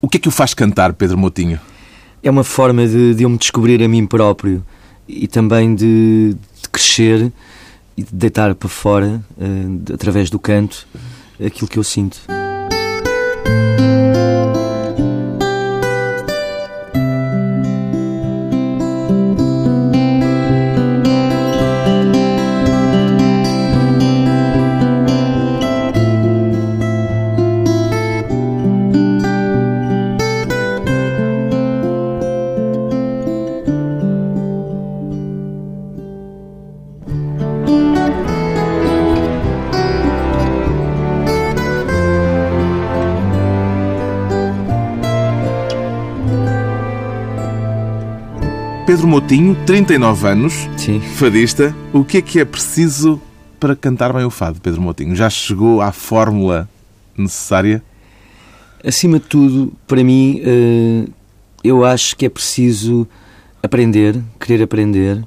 O que é que o faz cantar, Pedro Motinho? É uma forma de, de eu me descobrir a mim próprio e também de, de crescer e de deitar para fora, uh, através do canto, aquilo que eu sinto. Pedro Motinho, 39 anos, Sim. fadista. O que é que é preciso para cantar bem o fado, Pedro Motinho? Já chegou à fórmula necessária? Acima de tudo, para mim, eh, eu acho que é preciso aprender, querer aprender,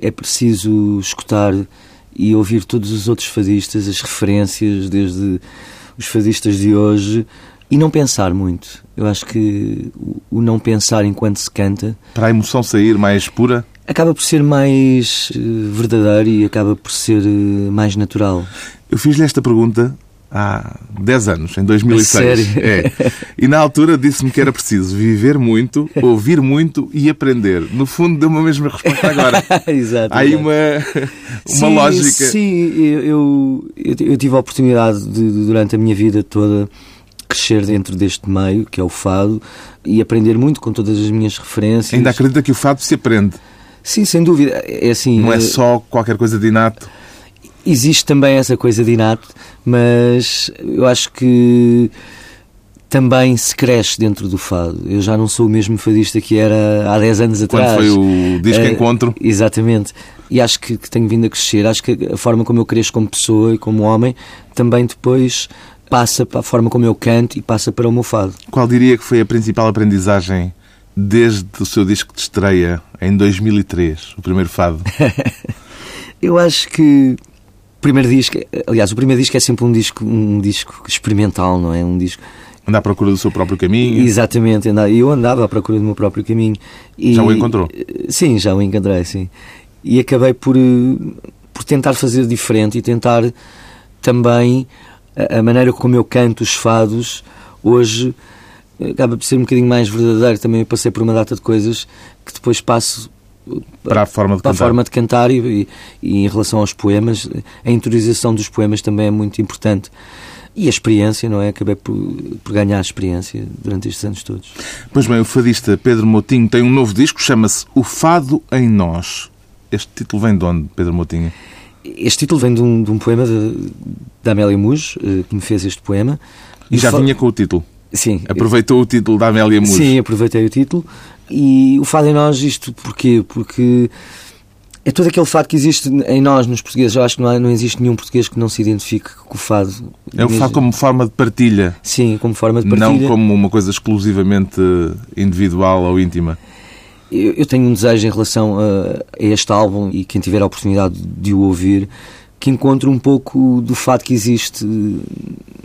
é preciso escutar e ouvir todos os outros fadistas, as referências, desde os fadistas de hoje, e não pensar muito. Eu acho que o não pensar enquanto se canta. Para a emoção sair mais pura? Acaba por ser mais uh, verdadeiro e acaba por ser uh, mais natural. Eu fiz-lhe esta pergunta há 10 anos, em 2006. Sério? É. E na altura disse-me que era preciso viver muito, ouvir muito e aprender. No fundo, deu-me a mesma resposta agora. Exato. Há aí uma, uma sim, lógica. Sim, eu, eu, eu, tive a oportunidade de, durante a minha vida toda, crescer dentro deste meio, que é o fado, e aprender muito com todas as minhas referências. Ainda acredita que o fado se aprende? Sim, sem dúvida. É assim, Não é só qualquer coisa de inato? Existe também essa coisa de inato, mas eu acho que também se cresce dentro do fado. Eu já não sou o mesmo fadista que era há 10 anos Quando atrás. foi o disco Eh, Encontro? Exatamente. E acho que, que tenho vindo a crescer. Acho que a forma como eu cresço como pessoa e como homem também depois passa para a forma como eu canto e passa para o meu fado. Qual diria que foi a principal aprendizagem desde o seu disco de estreia, em 2003, o primeiro fado? Eu acho que o primeiro disco, aliás, o primeiro disco é sempre um disco, um disco experimental, não é? Um disco Anda à procura do seu próprio caminho? Exatamente, andava- eu andava à procura do meu próprio caminho. E, Já o encontrou? Sim, já o encontrei, sim. E acabei por, eh, por tentar fazer diferente e tentar também a, a maneira como eu canto os fados hoje eh, acaba por ser um bocadinho mais verdadeiro. Também eu passei por uma data de coisas que depois passo eh, Para a forma de para a cantar. forma de cantar e, e- em relação aos poemas, a interiorização dos poemas também é muito importante. E a experiência, não é? Acabei por, por ganhar experiência durante estes anos todos. Pois bem, o fadista Pedro Motinho tem um novo disco, chama-se O Fado em Nós. Este título vem de onde, Pedro Motinho? Este título vem de um, de um poema da Amélia Mujo, eh, que me fez este poema. E já vinha com o título. Sim, Aproveitou o título da Amélia Mujo. Sim, aproveitei o título. E o fado em nós, isto porquê? Porque é todo aquele fado que existe em nós, nos portugueses. Eu acho que não, há- não existe nenhum português que não se identifique com o fado. É o fado como forma de partilha, Sim, como forma de partilha. não como uma coisa exclusivamente individual ou íntima. Eu, tenho um desejo em relação a, este álbum e quem tiver a oportunidade de o ouvir, que encontre um pouco do fado que existe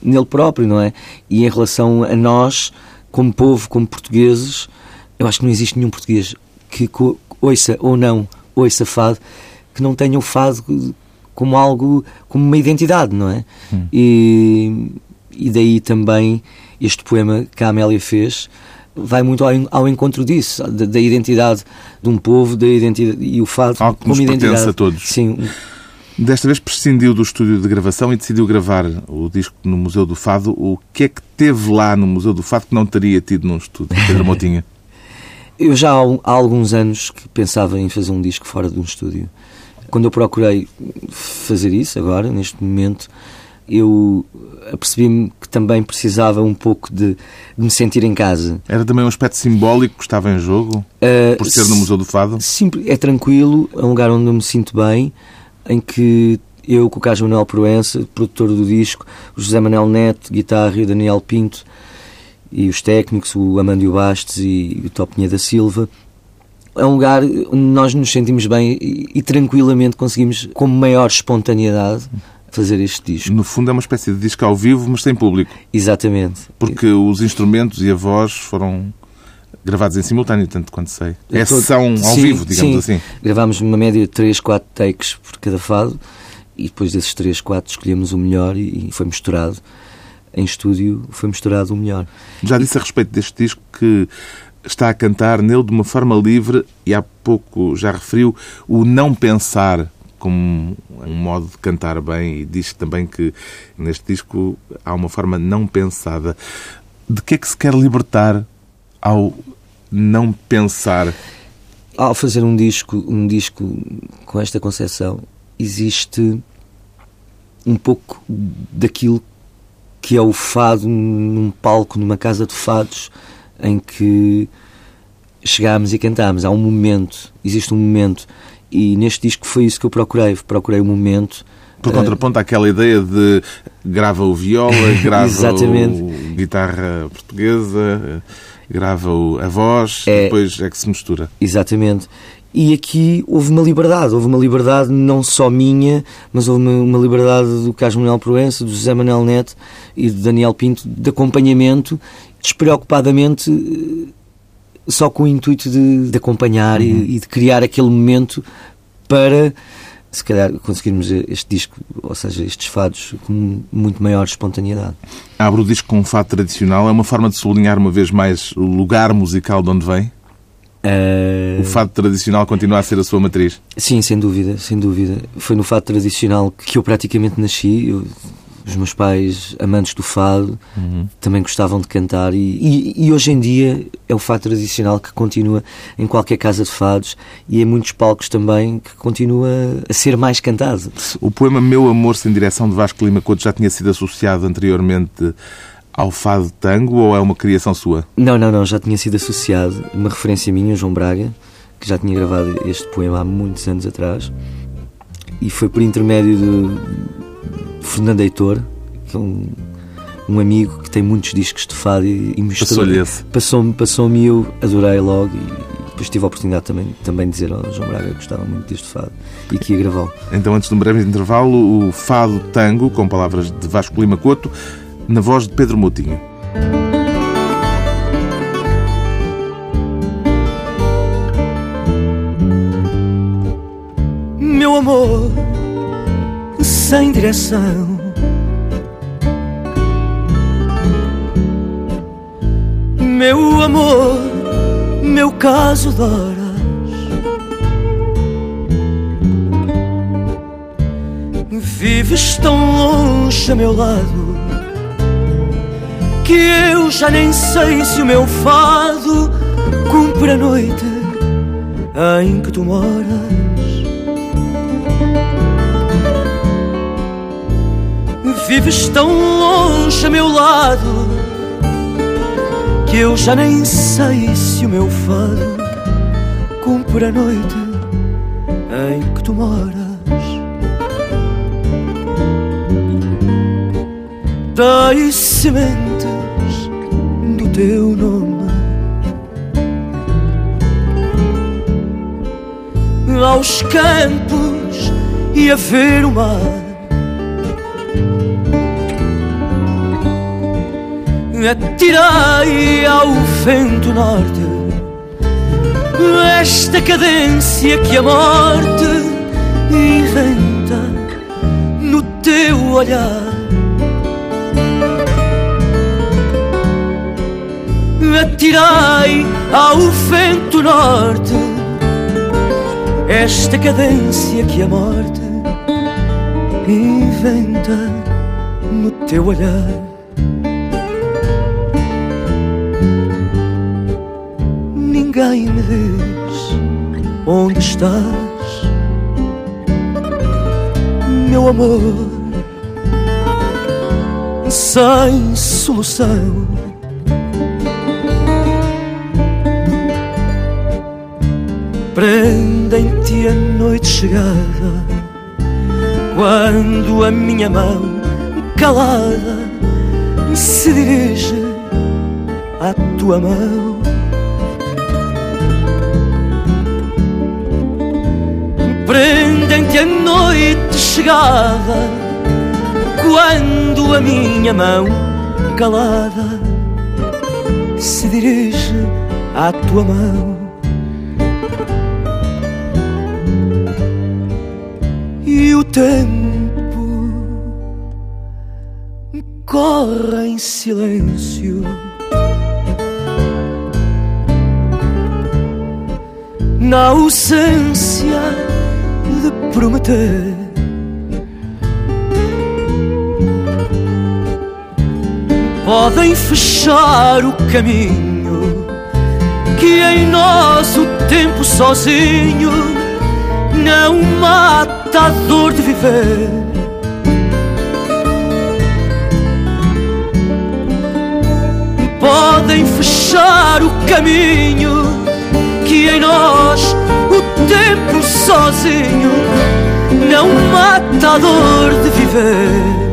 nele próprio, não é? E em relação a nós, como povo, como portugueses, eu acho que não existe nenhum português que ouça ou não ouça fado que não tenha o fado como algo, como uma identidade, não é? E, e daí também este poema que a Amélia fez vai muito ao, ao encontro disso, da, da identidade de um povo, da identidade e o fado Algo que como nos identidade. pertence a todos. Sim, Desta vez prescindiu do estúdio de gravação e decidiu gravar o disco no Museu do Fado. O que é que teve lá no Museu do Fado que não teria tido num estúdio, Pedro Motinha? Eu já há, há alguns anos que pensava em fazer um disco fora de um estúdio. Quando eu procurei fazer isso, agora, neste momento, eu apercebi-me que também precisava um pouco de, de me sentir em casa. Era também um aspecto simbólico que estava em jogo, Uh, por ser no Museu do Fado? Simples, é tranquilo, é um lugar onde eu me sinto bem, em que eu, com o Carlos Manuel Proença, produtor do disco, o José Manuel Neto, guitarra e o Daniel Pinto, e os técnicos, o Amândio Bastos e o Topinha da Silva, é um lugar onde nós nos sentimos bem e, e tranquilamente conseguimos, com maior espontaneidade, fazer este disco. No fundo é uma espécie de disco ao vivo, mas sem público. Exatamente. Porque os instrumentos e a voz foram gravados em simultâneo, tanto quanto sei. É Todo- sessão ao Sim, vivo, digamos sim. assim. Gravámos uma média de 3, 4 takes por cada fado e depois desses 3, 4 escolhemos o melhor e e foi misturado. Em estúdio foi misturado o melhor. Já disse a respeito deste disco que está a cantar nele de uma forma livre e há pouco já referiu o não pensar como um modo de cantar bem e diz também que neste disco há uma forma não pensada. De que é que se quer libertar ao não pensar? Ao fazer um disco, um disco com esta concepção, existe um pouco daquilo que é o fado num palco, numa casa de fados, em que chegámos e cantámos. Há um momento, existe um momento, e neste disco foi isso que eu procurei. Procurei um momento. Por eh, contraponto àquela ideia de grava o viola, grava o guitarra portuguesa, grava o- a voz, É- e depois é que se mistura. Exatamente. E aqui houve uma liberdade, houve uma liberdade não só minha, mas houve uma, uma liberdade do Carlos Manuel Proença, do José Manuel Neto e do Daniel Pinto, de acompanhamento, despreocupadamente, eh, só com o intuito de, de acompanhar e, e de criar aquele momento para, se calhar, conseguirmos este disco, ou seja, estes fados, com muito maior espontaneidade. Abre o disco com um fado tradicional, é uma forma de sublinhar uma vez mais o lugar musical de onde vem. Eh, O fado tradicional continua a ser a sua matriz. Sim, sem dúvida, sem dúvida. Foi no fado tradicional que eu praticamente nasci. Eu- os meus pais, amantes do fado, também gostavam de cantar e, e- e hoje em dia é o fado tradicional que continua em qualquer casa de fados e em muitos palcos também que continua a ser mais cantado. O poema Meu Amor Sem Direção de Vasco Lima Couto já tinha sido associado anteriormente ao fado tango ou é uma criação sua? Não, não, não, já tinha sido associado, uma referência minha, João Braga, que já tinha gravado este poema há muitos anos atrás, e foi por intermédio de Fernando Heitor, que é um, um amigo que tem muitos discos de fado e, e esse. Passou-me, passou-me e eu adorei logo, e, e depois tive a oportunidade também, também de dizer ao João Braga que gostava muito deste fado e que ia gravá-lo. Então, antes de um breve intervalo, o fado tango, com palavras de Vasco Lima Couto, na voz de Pedro Moutinho. Meu amor, sem direção. Meu amor, meu caso de horas. Vives tão longe a meu lado que eu já nem sei se o meu fado cumpre a noite em que tu moras. Vives tão longe a meu lado que eu já nem sei se o meu fado cumpre a noite em que tu moras. Das sementes do teu nome aos campos e a ver o mar. Atirei ao vento norte esta cadência que a morte inventa no teu olhar. Atirei ao vento norte esta cadência que a morte inventa no teu olhar. Ninguém me diz onde estás, meu amor, sem solução. Prendem-te a noite chegada, quando a minha mão calada se dirige à tua mão. Prendem-te a noite chegada quando a minha mão calada se dirige à tua mão. E o tempo corre em silêncio. Na ausência de prometer podem fechar o caminho que em nós o tempo sozinho não mata a dor de viver. Podem fechar o caminho que em nós tempo sozinho não mata a dor de viver.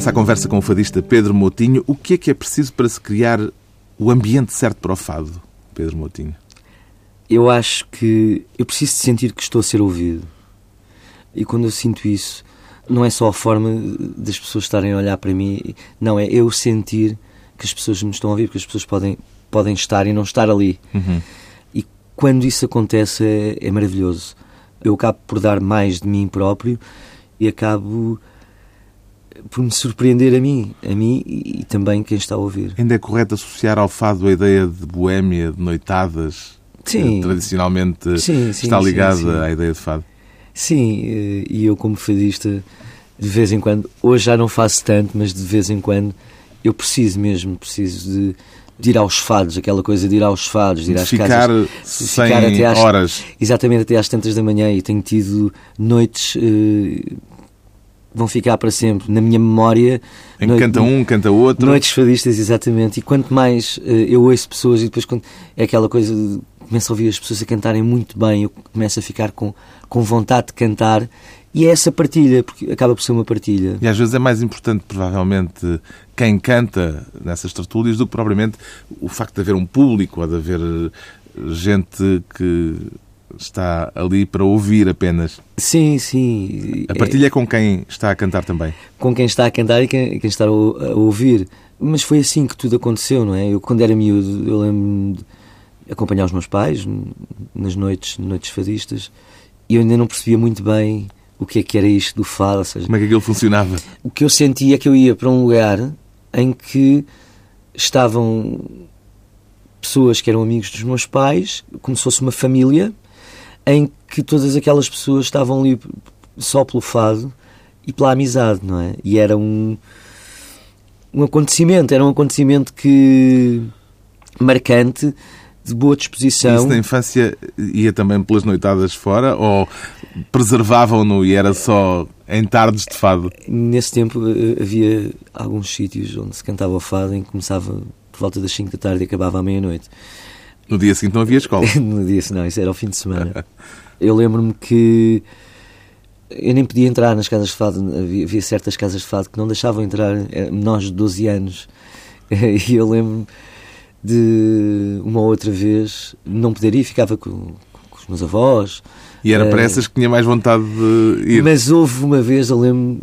Regressa à conversa com o fadista Pedro Moutinho. O que é que é preciso para se criar o ambiente certo para o fado, Pedro Moutinho? Eu acho que eu preciso de sentir que estou a ser ouvido. E quando eu sinto isso, não é só a forma das pessoas estarem a olhar para mim, não, é eu sentir que as pessoas me estão a ouvir, porque as pessoas podem, podem estar e não estar ali. Uhum. E quando isso acontece é, é maravilhoso. Eu acabo por dar mais de mim próprio e acabo por me surpreender a mim, a mim e, também quem está a ouvir. Ainda é correto associar ao fado a ideia de boémia, de noitadas, sim. que tradicionalmente sim, sim, está ligada à ideia de fado? Sim, eh, e eu como fadista, de vez em quando, hoje já não faço tanto, mas de vez em quando eu preciso mesmo, preciso de, de ir aos fados, aquela coisa de ir aos fados, de ir às ficar casas. ficar até às, horas. Exatamente, até às tantas da manhã e tenho tido noites eh, vão ficar para sempre na minha memória. Em que canta um, canta outro. Noites fadistas, exatamente. E quanto mais uh, eu ouço pessoas e depois quando é aquela coisa de começo a ouvir as pessoas a cantarem muito bem, eu começo a ficar com, com vontade de cantar. E é essa partilha, porque acaba por ser uma partilha. E às vezes é mais importante, provavelmente, quem canta nessas tertúlias do que propriamente o facto de haver um público ou de haver gente que está ali para ouvir apenas. Sim, sim. A partilha é com quem está a cantar também. Com quem está a cantar e quem, quem está a ouvir. Mas foi assim que tudo aconteceu, não é? Eu, quando era miúdo, eu lembro-me de acompanhar os meus pais nas noites, noites fadistas e eu ainda não percebia muito bem o que é que era isto do fado. Seja, Como é que aquilo funcionava? O que eu sentia é que eu ia para um lugar em que estavam pessoas que eram amigos dos meus pais, como se fosse uma família, em que todas aquelas pessoas estavam ali só pelo fado e pela amizade, não é? E era um, um acontecimento, era um acontecimento que marcante, de boa disposição. Isso na infância ia também pelas noitadas fora ou preservavam-no e era só em tardes de fado? Nesse tempo eh, havia alguns sítios onde se cantava o fado em que começava por volta das 5 da tarde e acabava à meia-noite. No dia seguinte não havia escola. no dia seguinte, não, isso era o fim de semana. eu lembro-me que eu nem podia entrar nas casas de fado, havia, havia, certas casas de fado que não deixavam entrar menores de 12 anos. E eu lembro-me de uma outra vez não poder ir, ficava com, com os meus avós. E era para essas que tinha mais vontade de ir. Mas houve uma vez, eu lembro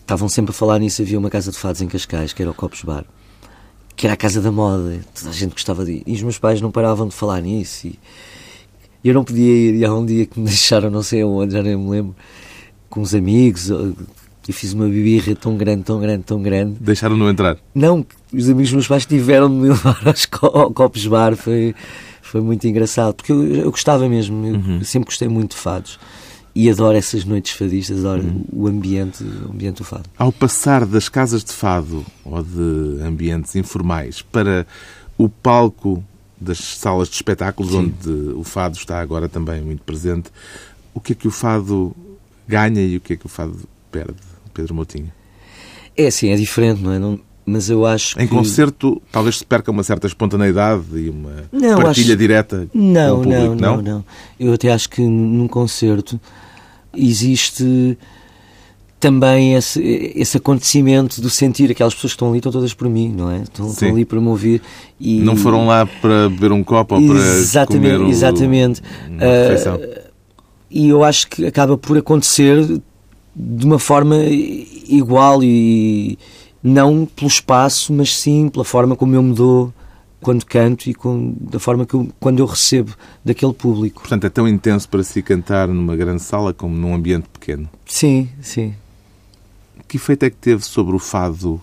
estavam sempre a falar nisso, havia uma casa de fados em Cascais, que era o Copos Bar que era a casa da moda, toda a gente gostava de ir. E os meus pais não paravam de falar nisso. E eu não podia ir. E há um dia que me deixaram, não sei aonde, já nem me lembro, com os amigos. Eu fiz uma bibirra tão grande, tão grande, tão grande. Deixaram-no entrar? Não, os amigos dos meus pais tiveram de me levar aos copos bar. Foi, foi muito engraçado, porque eu, eu gostava mesmo. Eu uhum. sempre gostei muito de fados. E adoro essas noites fadistas, adoro uhum. o ambiente, o ambiente do fado. Ao passar das casas de fado ou de ambientes informais para o palco das salas de espetáculos, Sim. onde o fado está agora também muito presente, o que é que o fado ganha e o que é que o fado perde, Pedro Moutinho? É assim, é diferente, não é? Não, mas eu acho em que... concerto talvez se perca uma certa espontaneidade e uma não, partilha acho... direta não, com o público, não, não, não, não. Eu até acho que num concerto existe também esse, esse acontecimento do sentir aquelas pessoas que estão ali estão todas por mim, não é? Estão, estão ali para me ouvir e não foram lá para beber um copo ou para exatamente, comer exatamente. uma refeição. Uh, e eu acho que acaba por acontecer de uma forma igual e não pelo espaço, mas sim pela forma como eu me dou quando canto e com, da forma que eu, quando eu recebo daquele público. Portanto, é tão intenso para si cantar numa grande sala como num ambiente pequeno? Sim, sim. Que efeito é que teve sobre o fado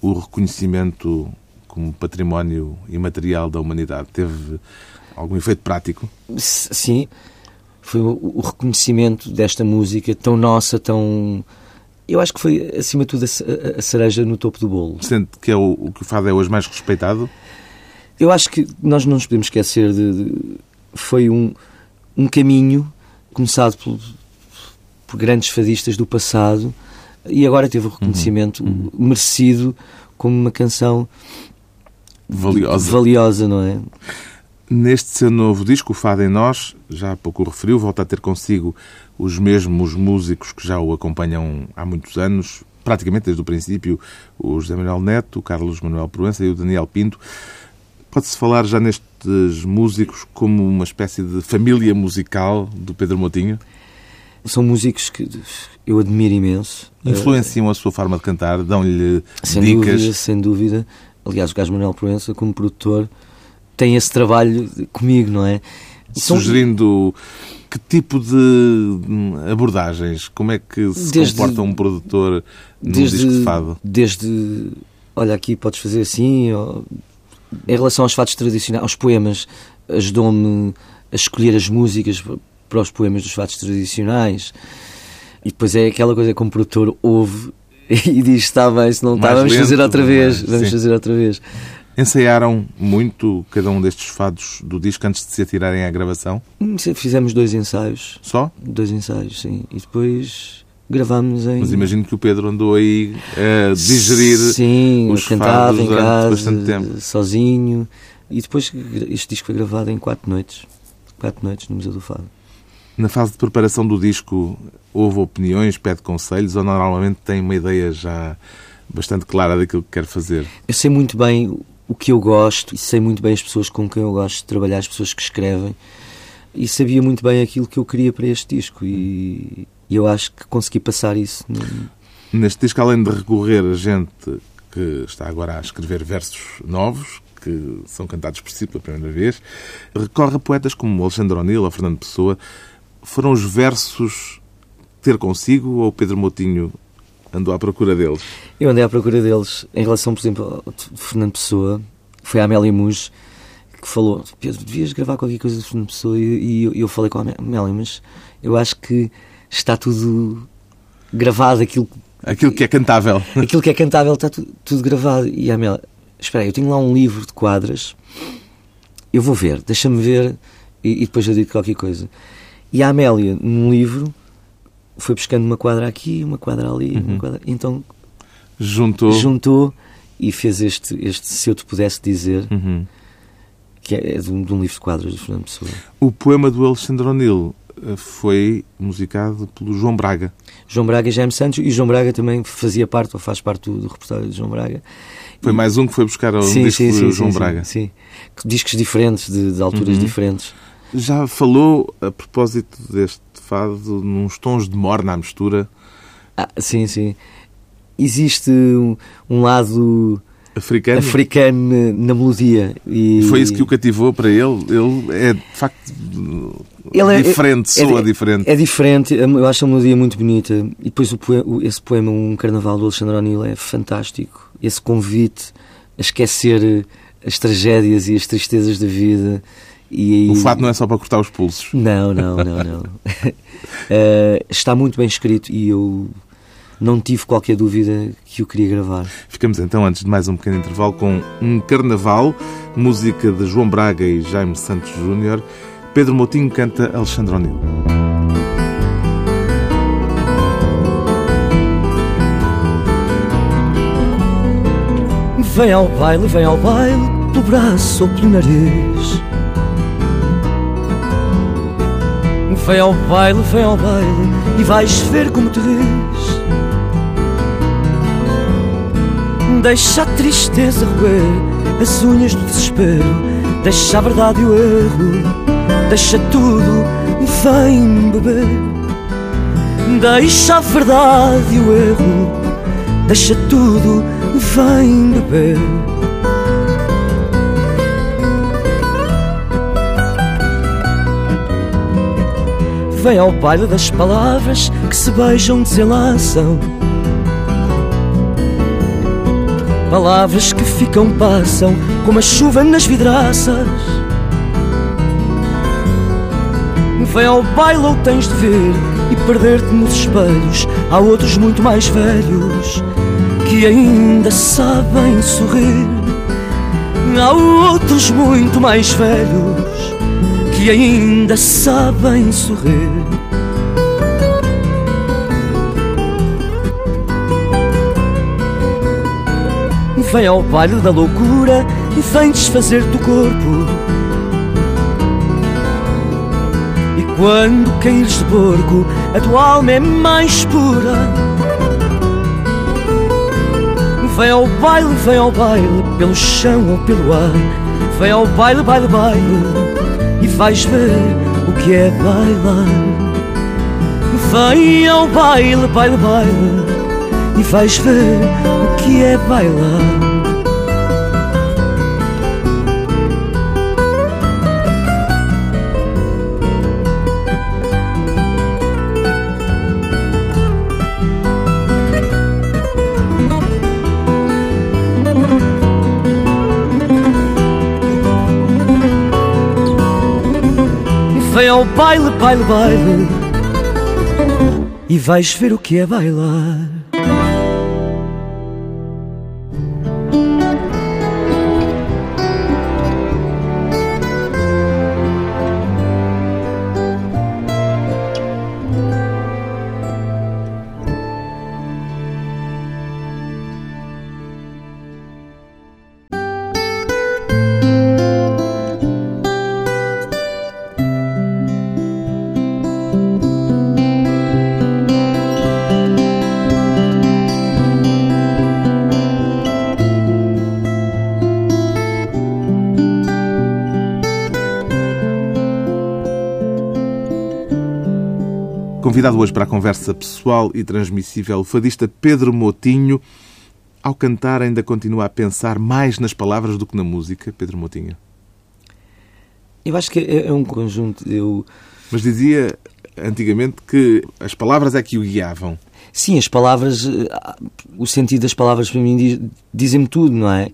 o reconhecimento como património imaterial da humanidade? Teve algum efeito prático? Sim. Foi o reconhecimento desta música tão nossa, tão eu acho que foi, acima de tudo, a cereja no topo do bolo. Sente que é o, o que o fado é hoje mais respeitado? Eu acho que nós não nos podemos esquecer de. de foi um, um caminho começado por, por grandes fadistas do passado e agora teve o reconhecimento uhum. uhum. merecido como uma canção valiosa. valiosa, não é? Neste seu novo disco, o Fado em Nós, já há pouco o referiu, volta a ter consigo os mesmos músicos que já o acompanham há muitos anos, praticamente desde o princípio, o José Manuel Neto, o Carlos Manuel Proença e o Daniel Pinto. Pode-se falar já nestes músicos como uma espécie de família musical do Pedro Motinho? São músicos que eu admiro imenso. Influenciam a sua forma de cantar, dão-lhe dicas? Dúvida, sem dúvida. Aliás, o Carlos Manuel Proença, como produtor, tem esse trabalho comigo, não é? Sugerindo que tipo de hum, abordagens? Como é que se desde, comporta um produtor num desde, disco de fado? Desde, olha, aqui podes fazer assim, ou, em relação aos fados tradicionais, aos poemas, ajudou-me a escolher as músicas para os poemas dos fados tradicionais. E depois é aquela coisa que um produtor ouve e diz: está bem, se não está, vamos lento, fazer outra vez. Vamos sim. fazer outra vez. Ensaiaram muito cada um destes fados do disco antes de se atirarem à gravação? Hum, fizemos dois ensaios. Só? Dois ensaios, sim. E depois gravámos em. Mas imagino que o Pedro andou aí a digerir sim, os fados em casa, bastante tempo. sozinho. E depois este disco foi gravado em quatro noites. Quatro noites no Museu do Fado. Na fase de preparação do disco, houve opiniões, pede conselhos ou normalmente tem uma ideia já bastante clara daquilo que quer fazer? Eu sei muito bem o que eu gosto e sei muito bem as pessoas com quem eu gosto de trabalhar, as pessoas que escrevem e sabia muito bem aquilo que eu queria para este disco e, e eu acho que consegui passar isso. Neste disco, além de recorrer a gente que está agora a escrever versos novos, que são cantados por si pela primeira vez, recorre a poetas como Alexandre O'Neill ou Fernando Pessoa. Foram os versos ter consigo ou Pedro Moutinho andou à procura deles? Eu andei à procura deles em relação, por exemplo, ao Fernando Pessoa. Foi a Amélia Muj que falou: Pedro, devias gravar qualquer coisa de Fernando Pessoa. E, e eu falei com a Amélia, mas eu acho que está tudo gravado. Aquilo, aquilo que é cantável. Aquilo que é cantável está tudo, tudo gravado. E a Amélia, espera aí, eu tenho lá um livro de quadras. Eu vou ver, deixa-me ver e, e depois eu digo qualquer coisa. E a Amélia, num livro, foi buscando uma quadra aqui, uma quadra ali, uhum. uma quadra... então juntou. juntou e fez este, este Se Eu Te Pudesse Dizer, uhum. que é de um, de um, livro de quadros de Fernando Pessoa. O poema do Alexandre O'Neill eh, foi musicado pelo João Braga. João Braga e Jaime Santos, e João Braga também fazia parte, ou faz parte do, do repertório de João Braga. Foi e... mais um que foi buscar um sim, disco sim, sim, João Braga. Sim, discos diferentes, de, de alturas uhum. diferentes. Já falou, a propósito deste fado, nos tons de morna à mistura? Ah, sim, sim. Existe um, um lado africano, africano na melodia. E... Foi isso que o cativou para ele? Ele é, de facto, ele é, diferente, é, soa é, diferente. É diferente, eu acho a melodia muito bonita. E depois o poema, esse poema, Um Carnaval do Alexandre O'Neill, é fantástico. Esse convite a esquecer as tragédias e as tristezas da vida E, o fado não é só para cortar os pulsos. Não, não, não, não. uh, está muito bem escrito e eu não tive qualquer dúvida que o queria gravar. Ficamos então, antes de mais um pequeno intervalo, com um carnaval, música de João Braga e Jaime Santos Júnior. Pedro Moutinho canta Alexandre O'Neill. Vem ao baile, vem ao baile, pelo braço ou pelo nariz. Vem ao baile, vem ao baile, e vais ver como te vês. Deixa a tristeza roer as unhas do desespero, deixa a verdade e o erro, deixa tudo, vem beber. Deixa a verdade e o erro, deixa tudo, vem beber. Vem ao baile das palavras que se beijam, desenlaçam. Palavras que ficam, passam, como a chuva nas vidraças. Vem ao baile ou tens de ver e perder-te nos espelhos. Há outros muito mais velhos que ainda sabem sorrir. Há outros muito mais velhos que ainda sabem sorrir. Vem ao baile da loucura e vem desfazer-te o corpo. E quando caíres de porco, a tua alma é mais pura. Vem ao baile, vem ao baile, pelo chão ou pelo ar. Vem ao baile, baile, baile, vais ver o que é bailar. Vem ao baile, baile, baile, e vais ver o que é bailar. Vem ao baile, baile, baile. E vais ver o que é bailar Convidado hoje para a conversa pessoal e transmissível, o fadista Pedro Motinho. Ao cantar, ainda continua a pensar mais nas palavras do que na música, Pedro Motinho? Eu acho que é, é um conjunto. Eu... Mas dizia antigamente que as palavras é que o guiavam. Sim, as palavras, eh, o sentido das palavras para mim dizem-me tudo, não é?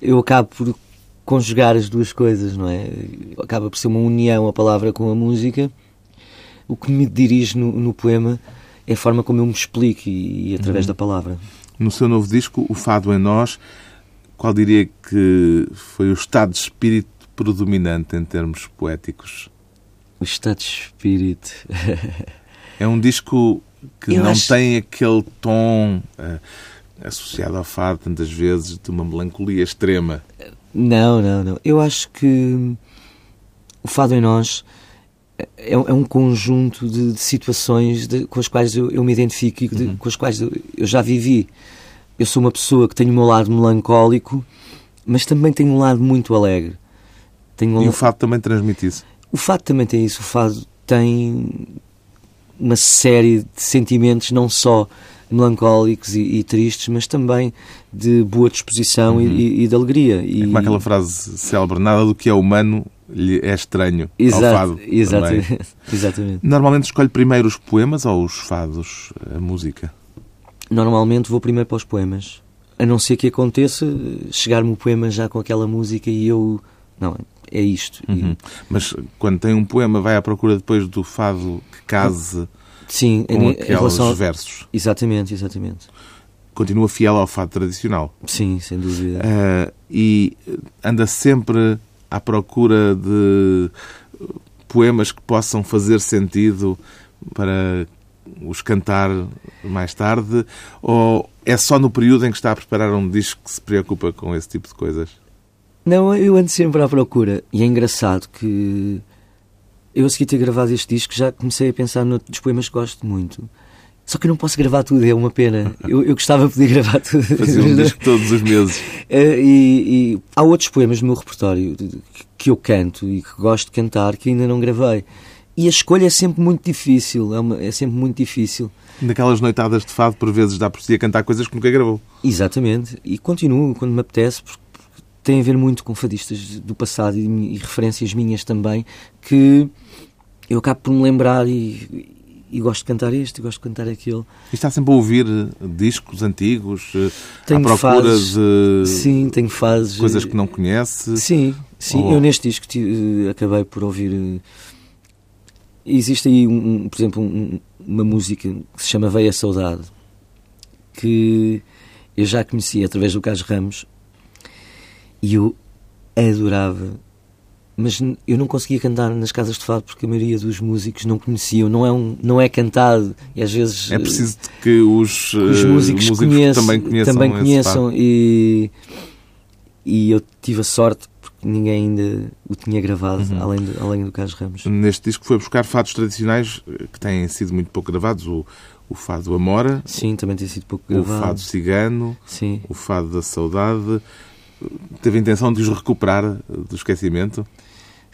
Eu acabo por conjugar as duas coisas, não é? Acaba por ser uma união a palavra com a música o que me dirige no, no poema é a forma como eu me explico e, e através uhum. da palavra. No seu novo disco, O Fado em Nós, qual diria que foi o estado de espírito predominante em termos poéticos? O estado de espírito. é um disco que eu não acho... tem aquele tom uh, associado ao fado, tantas vezes, de uma melancolia extrema. Não, não, não. Eu acho que o Fado em Nós é, é, um conjunto de, de situações de, com as quais eu, eu me identifico e de, uhum. com as quais eu, eu, já vivi. Eu sou uma pessoa que tem o meu lado melancólico, mas também tenho um lado muito alegre. Tenho um... E o fado também transmite isso? O fado também tem isso. O fado tem uma série de sentimentos, não só melancólicos e, e tristes, mas também de boa disposição uhum. e, e, de alegria. E... É como aquela frase célebre: nada do que é humano lhe é estranho Exato, ao fado. Exatamente, exatamente. Normalmente escolhe primeiro os poemas ou os fados, a música? Normalmente vou primeiro para os poemas. A não ser que aconteça chegar-me o poema já com aquela música e eu. Não, é isto. Uhum. Mas quando tem um poema, vai à procura depois do fado que case Sim, com em, aqueles em relação... versos. Exatamente, exatamente. Continua fiel ao fado tradicional. Sim, sem dúvida. Uh, e anda sempre à procura de poemas que possam fazer sentido para os cantar mais tarde? Ou é só no período em que está a preparar um disco que se preocupa com esse tipo de coisas? Não, eu ando sempre à procura. E é engraçado que eu a seguir ter gravado este disco já comecei a pensar nos poemas que gosto muito. Só que eu não posso gravar tudo, é uma pena. Eu, eu gostava de poder gravar tudo. Fazer um disco todos os meses. Eh, e, e, há outros poemas no meu repertório que eu canto e que gosto de cantar que ainda não gravei. E a escolha é sempre muito difícil, é, uma, é sempre muito difícil. Naquelas noitadas de fado, por vezes dá por si a cantar coisas que nunca gravou. Exatamente. E continuo quando me apetece, porque tem a ver muito com fadistas do passado e, e referências minhas também, que eu acabo por me lembrar e, e gosto de cantar este, e gosto de cantar aquele. E está sempre a ouvir eh, discos antigos, eh, tenho à procura fases, de sim, tenho fases, coisas que não conhece? Sim, sim. Ou... Eu neste disco acabei por ouvir Existe aí, um, por exemplo, um, uma música que se chama Veia Saudade, que eu já conhecia através do Carlos Ramos e eu adorava, mas eu não conseguia cantar nas casas de fado porque a maioria dos músicos não conheciam, não é, um, não é cantado e às vezes. É preciso que os, os músicos, músicos conheçam, também conheçam. Também conheçam e, e eu tive a sorte ninguém ainda o tinha gravado, uhum. além, do, além do Carlos Ramos. Neste disco foi buscar fados tradicionais eh, que têm sido muito pouco gravados. O, o fado Amora. Sim, também tem sido pouco gravado. O fado Cigano. Sim. O fado da Saudade. Teve a intenção de os recuperar eh, do esquecimento?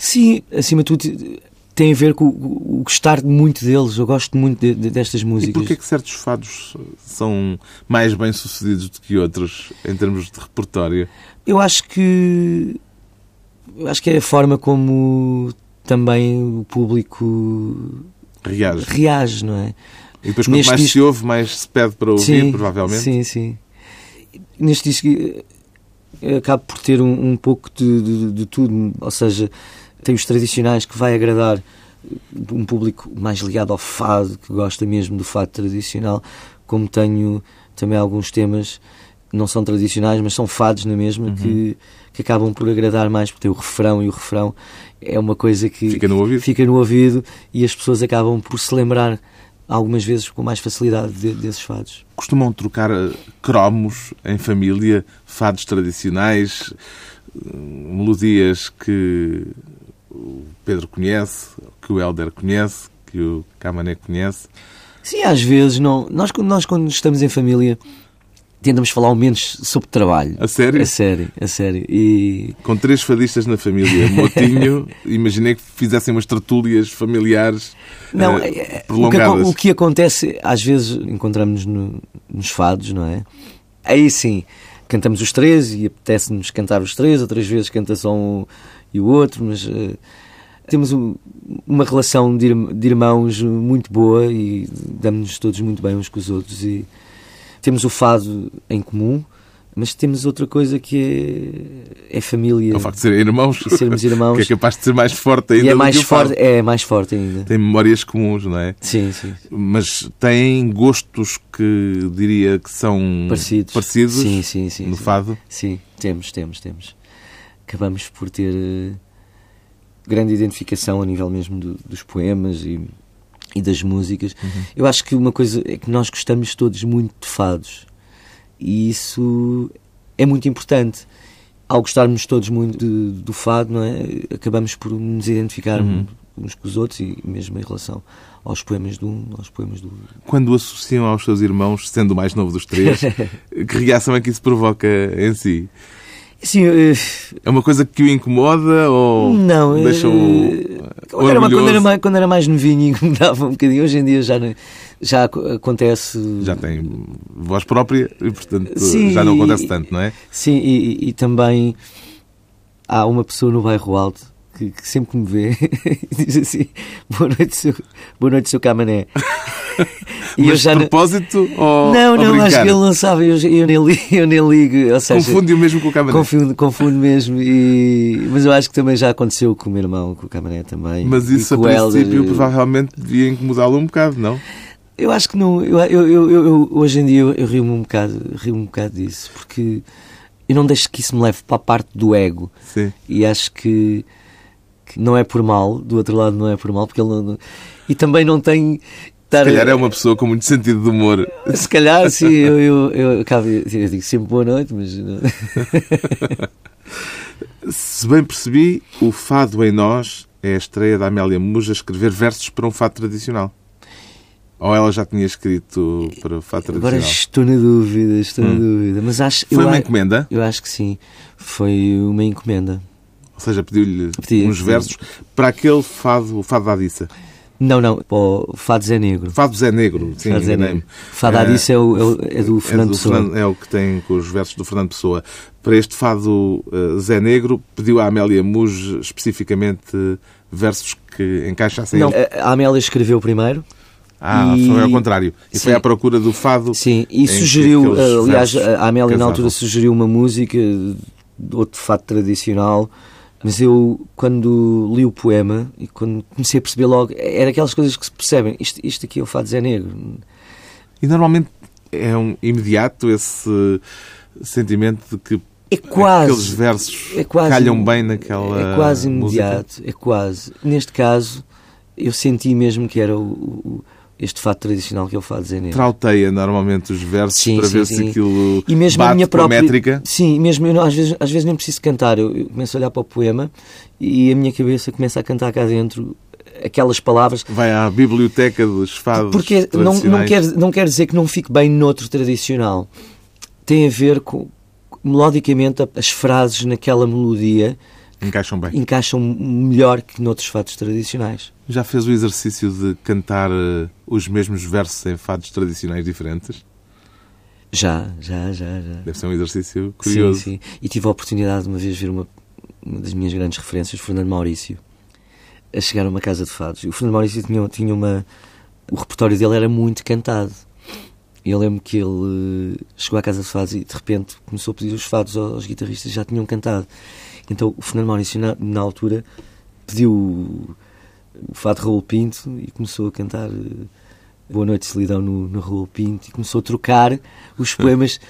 Sim, acima de tudo tem a ver com o, gostar muito deles. Eu gosto muito de, de, destas músicas. E porquê que certos fados são mais bem-sucedidos do que outros em termos de repertório? Eu acho que acho que é a forma como também o público reage, reage não é? E depois, quanto Neste mais disco... se ouve, mais se pede para ouvir, sim, provavelmente. Sim, sim. Neste disco eh, acabo por ter um, um pouco de, de, de, tudo, ou seja, tem os tradicionais que vai agradar um público mais ligado ao fado, que gosta mesmo do fado tradicional, como tenho também alguns temas não são tradicionais, mas são fados na mesma, uhum. que, que acabam por agradar mais, porque tem o refrão e o refrão é uma coisa que fica no ouvido, fica no ouvido e as pessoas acabam por se lembrar algumas vezes com mais facilidade de, desses fados. Costumam trocar eh, cromos em família, fados tradicionais, eh, melodias que o Pedro conhece, que o Helder conhece, que o Camané conhece. Sim, às vezes não. Nós, nós quando estamos em família tentamos falar ao menos sobre trabalho. A sério? A sério, a sério. E... Com três fadistas na família, Motinho, imaginei que fizessem umas tertúlias familiares não, uh, prolongadas. O que, o que, acontece, às vezes encontramos no, nos fados, não é? Aí sim, cantamos os três e apetece-nos cantar os três, outras vezes canta só um e o outro, mas... Uh, temos uma relação de irmãos muito boa e damos-nos todos muito bem uns com os outros e temos o fado em comum, mas temos outra coisa que é, é família. É o facto de serem irmãos. sermos irmãos. Que é capaz de ser mais forte ainda. E é mais forte, é mais forte ainda. Tem memórias comuns, não é? Sim, sim. Mas tem gostos que diria que são parecidos, parecidos sim, sim, sim, no sim. fado? Sim, temos, temos, temos. Acabamos por ter uh, grande identificação a nível mesmo do, dos poemas e e das músicas. Uhum. Eu acho que uma coisa é que nós gostamos todos muito de fados e isso é muito importante. Ao gostarmos todos muito de, do fado, não é? acabamos por nos identificar uhum. uns com os outros e mesmo em relação aos poemas do um, aos poemas do outro. Quando o associam aos seus irmãos, sendo o mais novo dos três, que reação é que isso provoca em si? Sim, uh... É uma coisa que o incomoda ou não, deixa o quando, era, quando, era mais, quando era mais novinho incomodava um bocadinho. Hoje em dia já, já acontece... Já tem voz própria e, portanto, sim, já não acontece tanto, não é? Sim, e, e, também há uma pessoa no bairro Alto que, que sempre que me vê diz assim: Boa noite, seu, boa noite, seu Camané. e Mas de propósito não... ou Não, não, acho que ele não sabe, eu, eu, nem, ligo, eu nem ligo. Ou seja, confunde mesmo com o Camané. Confundo, confundo mesmo, e... mas eu acho que também já aconteceu com o meu irmão, com o Camané também. Mas isso a princípio Helder... provavelmente devia incomodá-lo um bocado, não? Eu acho que não. Eu, eu, eu, eu hoje em dia eu, rio-me um bocado, rio um bocado disso, porque eu não deixo que isso me leve para a parte do ego. Sim. E acho que, que, não é por mal, do outro lado não é por mal, porque ele não. E também não tem. Se calhar é uma pessoa com muito sentido de humor. Se calhar, sim, eu, eu, eu, eu digo sempre boa noite, mas. Se bem percebi, o Fado em Nós é a estreia da Amélia Muja a escrever versos para um fado tradicional. Ou ela já tinha escrito para o Fado Tradicional? Agora estou na dúvida, estou hum. na dúvida. Mas acho, Foi uma encomenda? Eu acho que sim. Foi uma encomenda. Ou seja, pediu-lhe Pedi, uns versos para aquele fado, o fado da Adissa. Não, não, o Fado Zé Negro. Fado Zé Negro, sim, Fado Zé Negro. Fado é, Adissa é, o, é, do Fernando é do Pessoa. Fernando, é o que tem com os versos do Fernando Pessoa. Para este Fado uh, Zé Negro, pediu a Amélia Muj especificamente versos que encaixassem... Não, a Amélia escreveu primeiro. Ah, e... foi ao contrário. E sim. foi à procura do fado. Sim, e sugeriu, aliás, a Amélia na altura sugeriu uma música de outro fado tradicional, mas eu, quando li o poema e quando comecei a perceber logo, era aquelas coisas que se percebem. Isto, isto aqui é o fado Zé Negro. E normalmente é um imediato esse sentimento de que é quase, aqueles versos é quase, calham bem naquela. É quase imediato, música. é quase. Neste caso, eu senti mesmo que era o, o este fato tradicional que ele faz dizer nele. Trauteia normalmente os versos sim, para sim, ver sim. se aquilo e mesmo bate a minha própria, métrica. Sim, mesmo eu, às, vezes, às vezes nem preciso cantar, eu, eu, começo a olhar para o poema e a minha cabeça começa a cantar cá dentro aquelas palavras. Vai à biblioteca dos fados Porque não, não, quer, não quer dizer que não fique bem noutro tradicional. Tem a ver com, melodicamente, as frases naquela melodia Encaixam bem. Encaixam melhor que noutros fados tradicionais. Já fez o exercício de cantar uh, os mesmos versos em fados tradicionais diferentes? Já, já, já, já. Deve ser um exercício curioso. Sim, sim. E tive a oportunidade de uma vez ver uma, uma das minhas grandes referências, Fernando Maurício, a chegar a uma casa de fados. E o Fernando Maurício tinha, tinha uma. O repertório dele era muito cantado. Eu lembro que ele uh, chegou à casa de fados e de repente começou a pedir os fados aos guitarristas que já tinham cantado. Então o Fernando Maurício, na, na altura, pediu o, o fado Raul Pinto e começou a cantar uh, Boa Noite Solidão no, no Raul Pinto e começou a trocar os poemas.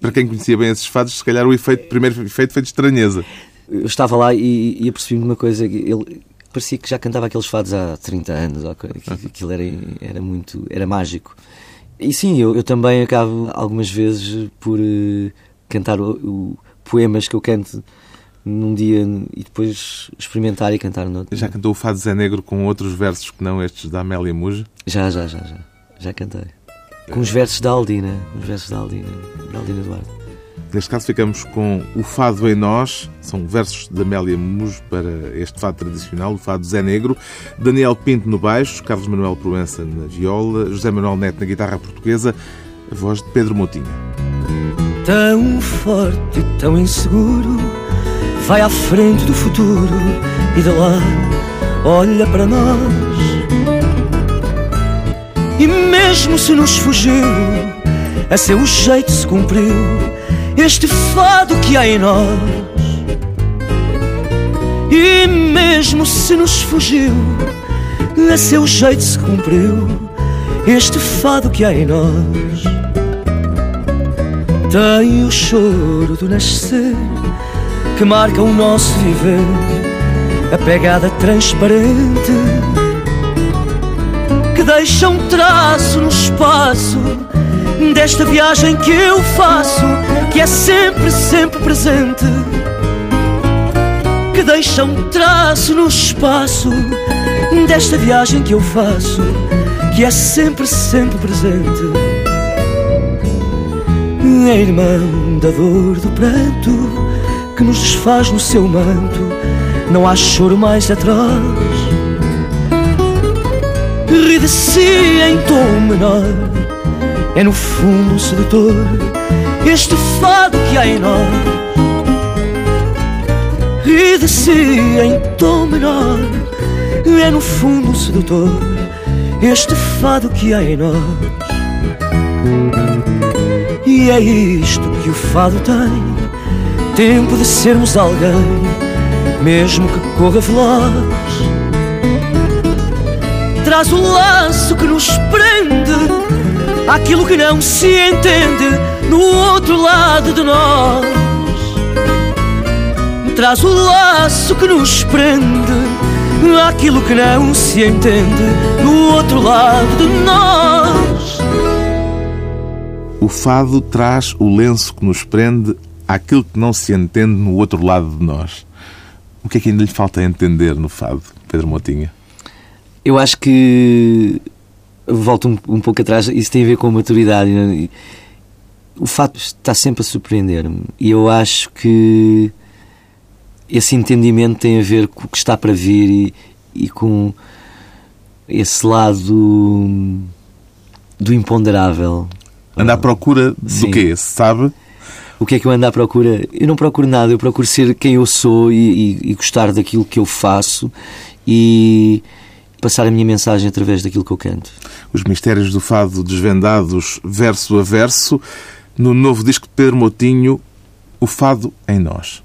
Para quem conhecia bem esses fados, se calhar o efeito, primeiro efeito foi de estranheza. Eu estava lá e, e apercebi-me de uma coisa, ele parecia que já cantava aqueles fados há 30 anos, aquilo era, era muito, era mágico. E sim, eu, eu também acabo algumas vezes por uh, cantar o, o, poemas que eu canto num dia e depois experimentar e cantar no outro. Já cantou o Fado Zé Negro com outros versos que não estes da Amélia Muja? Já, já, já, já. Já cantei. Com os versos da Aldina, os versos da Aldina, da Aldina Eduardo. Neste caso ficamos com o Fado em Nós, são versos de Amélia Mujo para este fado tradicional, o Fado Zé Negro, Daniel Pinto no baixo, Carlos Manuel Proença na viola, José Manuel Neto na guitarra portuguesa, a voz de Pedro Moutinho. Tão forte, tão inseguro vai à frente do futuro e de lá olha para nós. E mesmo se nos fugiu, a seu jeito se cumpriu este fado que há em nós. E mesmo se nos fugiu, a seu jeito se cumpriu este fado que há em nós. Tem o choro do nascer que marca o nosso viver, a pegada transparente que deixa um traço no espaço desta viagem que eu faço, que é sempre, sempre presente. Que deixa um traço no espaço desta viagem que eu faço, que é sempre, sempre presente. É irmão da dor do pranto que nos desfaz no seu manto, não há choro mais atrás. Ri de si em tom menor, é no fundo sedutor este fado que há em nós. e de si em tom menor. É no fundo sedutor este fado que há em nós. E é isto que o fado tem: tempo de sermos alguém, mesmo que corra veloz. Traz o laço que nos prende àquilo que não se entende no outro lado de nós. Traz o laço que nos prende àquilo que não se entende no outro lado de nós. O fado traz o lenço que nos prende àquilo que não se entende no outro lado de nós. O que é que ainda lhe falta entender no fado, Pedro Motinha? Eu acho que volto um, um pouco atrás, isso tem a ver com a maturidade. Né? O fato está sempre a surpreender-me e eu acho que esse entendimento tem a ver com o que está para vir e, e com esse lado do imponderável. Anda à procura do Sim. quê? Sabe? O que é que eu ando à procura? Eu não procuro nada, eu procuro ser quem eu sou e, e, e gostar daquilo que eu faço e passar a minha mensagem através daquilo que eu canto. Os mistérios do fado desvendados verso a verso no novo disco de Pedro Motinho, O Fado em Nós.